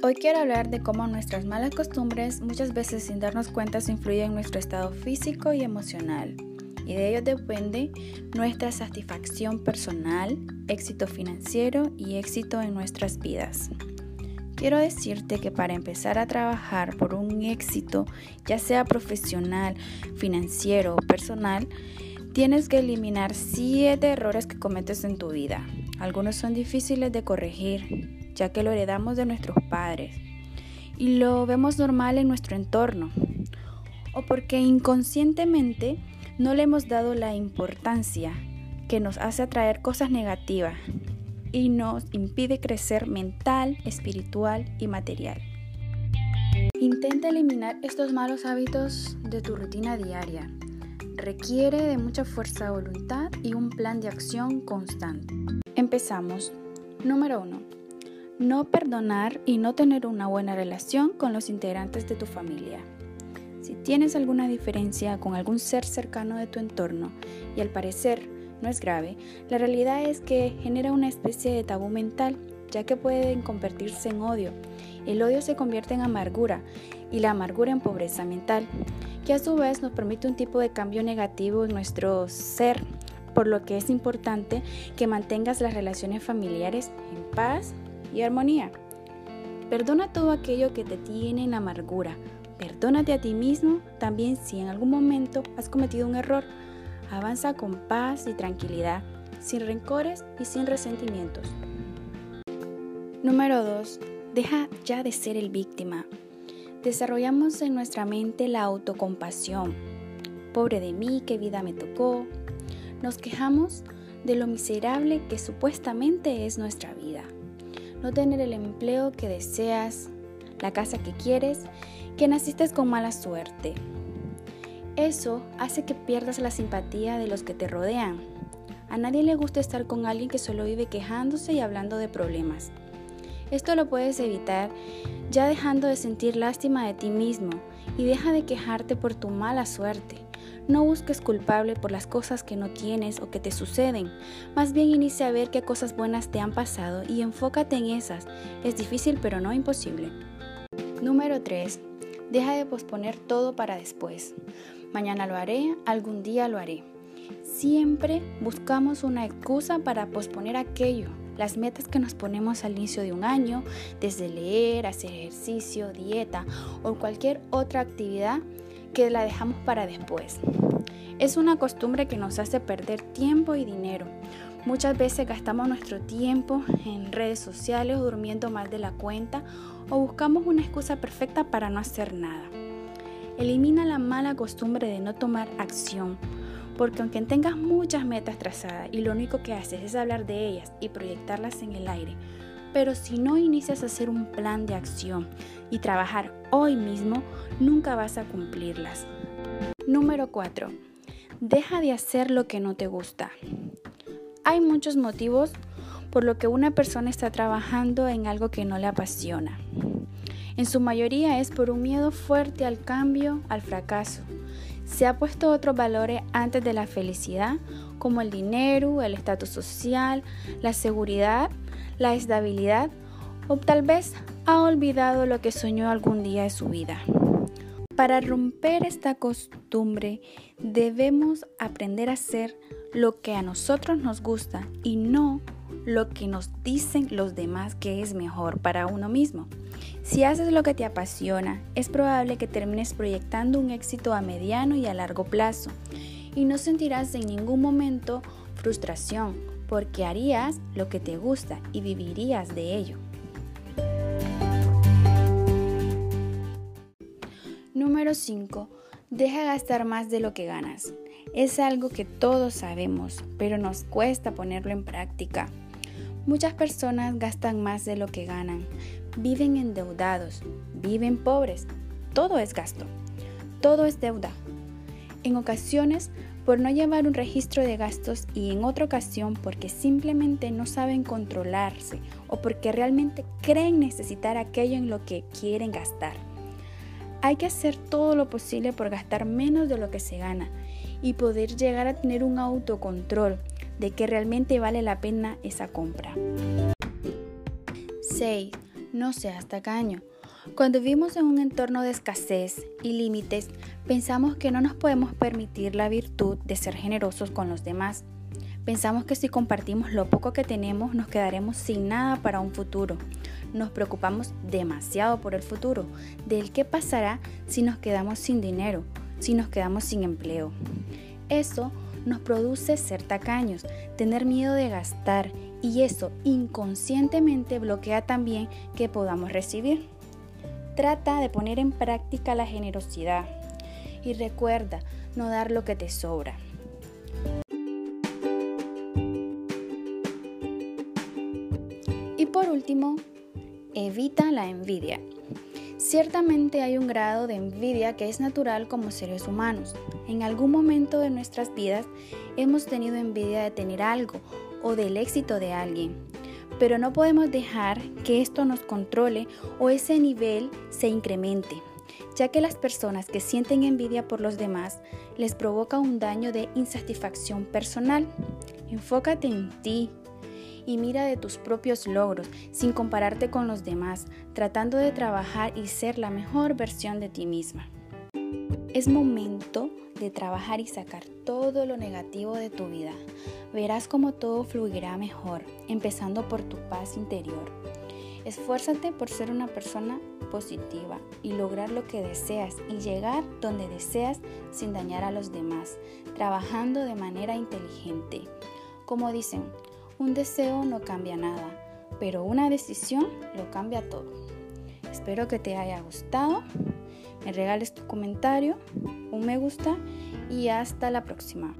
Hoy quiero hablar de cómo nuestras malas costumbres muchas veces sin darnos cuenta se influyen en nuestro estado físico y emocional. Y de ello depende nuestra satisfacción personal, éxito financiero y éxito en nuestras vidas. Quiero decirte que para empezar a trabajar por un éxito, ya sea profesional, financiero o personal, tienes que eliminar 7 errores que cometes en tu vida. Algunos son difíciles de corregir, ya que lo heredamos de nuestros padres y lo vemos normal en nuestro entorno, o porque inconscientemente no le hemos dado la importancia que nos hace atraer cosas negativas y nos impide crecer mental, espiritual y material. Intenta eliminar estos malos hábitos de tu rutina diaria. Requiere de mucha fuerza de voluntad y un plan de acción constante. Empezamos. Número 1 no perdonar y no tener una buena relación con los integrantes de tu familia. Si tienes alguna diferencia con algún ser cercano de tu entorno y al parecer no es grave, la realidad es que genera una especie de tabú mental, ya que pueden convertirse en odio. El odio se convierte en amargura y la amargura en pobreza mental, que a su vez nos permite un tipo de cambio negativo en nuestro ser, por lo que es importante que mantengas las relaciones familiares en paz y armonía. Perdona todo aquello que te tiene en amargura. Perdónate a ti mismo también si en algún momento has cometido un error. Avanza con paz y tranquilidad, sin rencores y sin resentimientos. Número 2. Deja ya de ser el víctima. Desarrollamos en nuestra mente la autocompasión. Pobre de mí, qué vida me tocó. Nos quejamos de lo miserable que supuestamente es nuestra vida no tener el empleo que deseas, la casa que quieres, que naciste con mala suerte. Eso hace que pierdas la simpatía de los que te rodean. A nadie le gusta estar con alguien que solo vive quejándose y hablando de problemas. Esto lo puedes evitar ya dejando de sentir lástima de ti mismo y deja de quejarte por tu mala suerte. No busques culpable por las cosas que no tienes o que te suceden. Más bien inicia a ver qué cosas buenas te han pasado y enfócate en esas. Es difícil pero no imposible. Número 3. Deja de posponer todo para después. Mañana lo haré, algún día lo haré. Siempre buscamos una excusa para posponer aquello, las metas que nos ponemos al inicio de un año, desde leer, hacer ejercicio, dieta o cualquier otra actividad que la dejamos para después. Es una costumbre que nos hace perder tiempo y dinero. Muchas veces gastamos nuestro tiempo en redes sociales durmiendo más de la cuenta o buscamos una excusa perfecta para no hacer nada. Elimina la mala costumbre de no tomar acción, porque aunque tengas muchas metas trazadas y lo único que haces es hablar de ellas y proyectarlas en el aire, pero si no inicias a hacer un plan de acción y trabajar hoy mismo, nunca vas a cumplirlas. Número 4. Deja de hacer lo que no te gusta. Hay muchos motivos por lo que una persona está trabajando en algo que no le apasiona. En su mayoría es por un miedo fuerte al cambio, al fracaso. Se ha puesto otros valores antes de la felicidad, como el dinero, el estatus social, la seguridad la estabilidad o tal vez ha olvidado lo que soñó algún día de su vida. Para romper esta costumbre debemos aprender a hacer lo que a nosotros nos gusta y no lo que nos dicen los demás que es mejor para uno mismo. Si haces lo que te apasiona, es probable que termines proyectando un éxito a mediano y a largo plazo y no sentirás en ningún momento frustración porque harías lo que te gusta y vivirías de ello. Número 5. Deja gastar más de lo que ganas. Es algo que todos sabemos, pero nos cuesta ponerlo en práctica. Muchas personas gastan más de lo que ganan, viven endeudados, viven pobres. Todo es gasto, todo es deuda. En ocasiones por no llevar un registro de gastos y en otra ocasión porque simplemente no saben controlarse o porque realmente creen necesitar aquello en lo que quieren gastar. Hay que hacer todo lo posible por gastar menos de lo que se gana y poder llegar a tener un autocontrol de que realmente vale la pena esa compra. 6. No seas tacaño. Cuando vivimos en un entorno de escasez y límites, pensamos que no nos podemos permitir la virtud de ser generosos con los demás. Pensamos que si compartimos lo poco que tenemos nos quedaremos sin nada para un futuro. Nos preocupamos demasiado por el futuro, del qué pasará si nos quedamos sin dinero, si nos quedamos sin empleo. Eso nos produce ser tacaños, tener miedo de gastar y eso inconscientemente bloquea también que podamos recibir. Trata de poner en práctica la generosidad y recuerda no dar lo que te sobra. Por último, evita la envidia. Ciertamente hay un grado de envidia que es natural como seres humanos. En algún momento de nuestras vidas hemos tenido envidia de tener algo o del éxito de alguien. Pero no podemos dejar que esto nos controle o ese nivel se incremente, ya que las personas que sienten envidia por los demás les provoca un daño de insatisfacción personal. Enfócate en ti, y mira de tus propios logros sin compararte con los demás, tratando de trabajar y ser la mejor versión de ti misma. Es momento de trabajar y sacar todo lo negativo de tu vida. Verás cómo todo fluirá mejor, empezando por tu paz interior. Esfuérzate por ser una persona positiva y lograr lo que deseas y llegar donde deseas sin dañar a los demás, trabajando de manera inteligente. Como dicen, un deseo no cambia nada, pero una decisión lo cambia todo. Espero que te haya gustado, me regales tu comentario, un me gusta y hasta la próxima.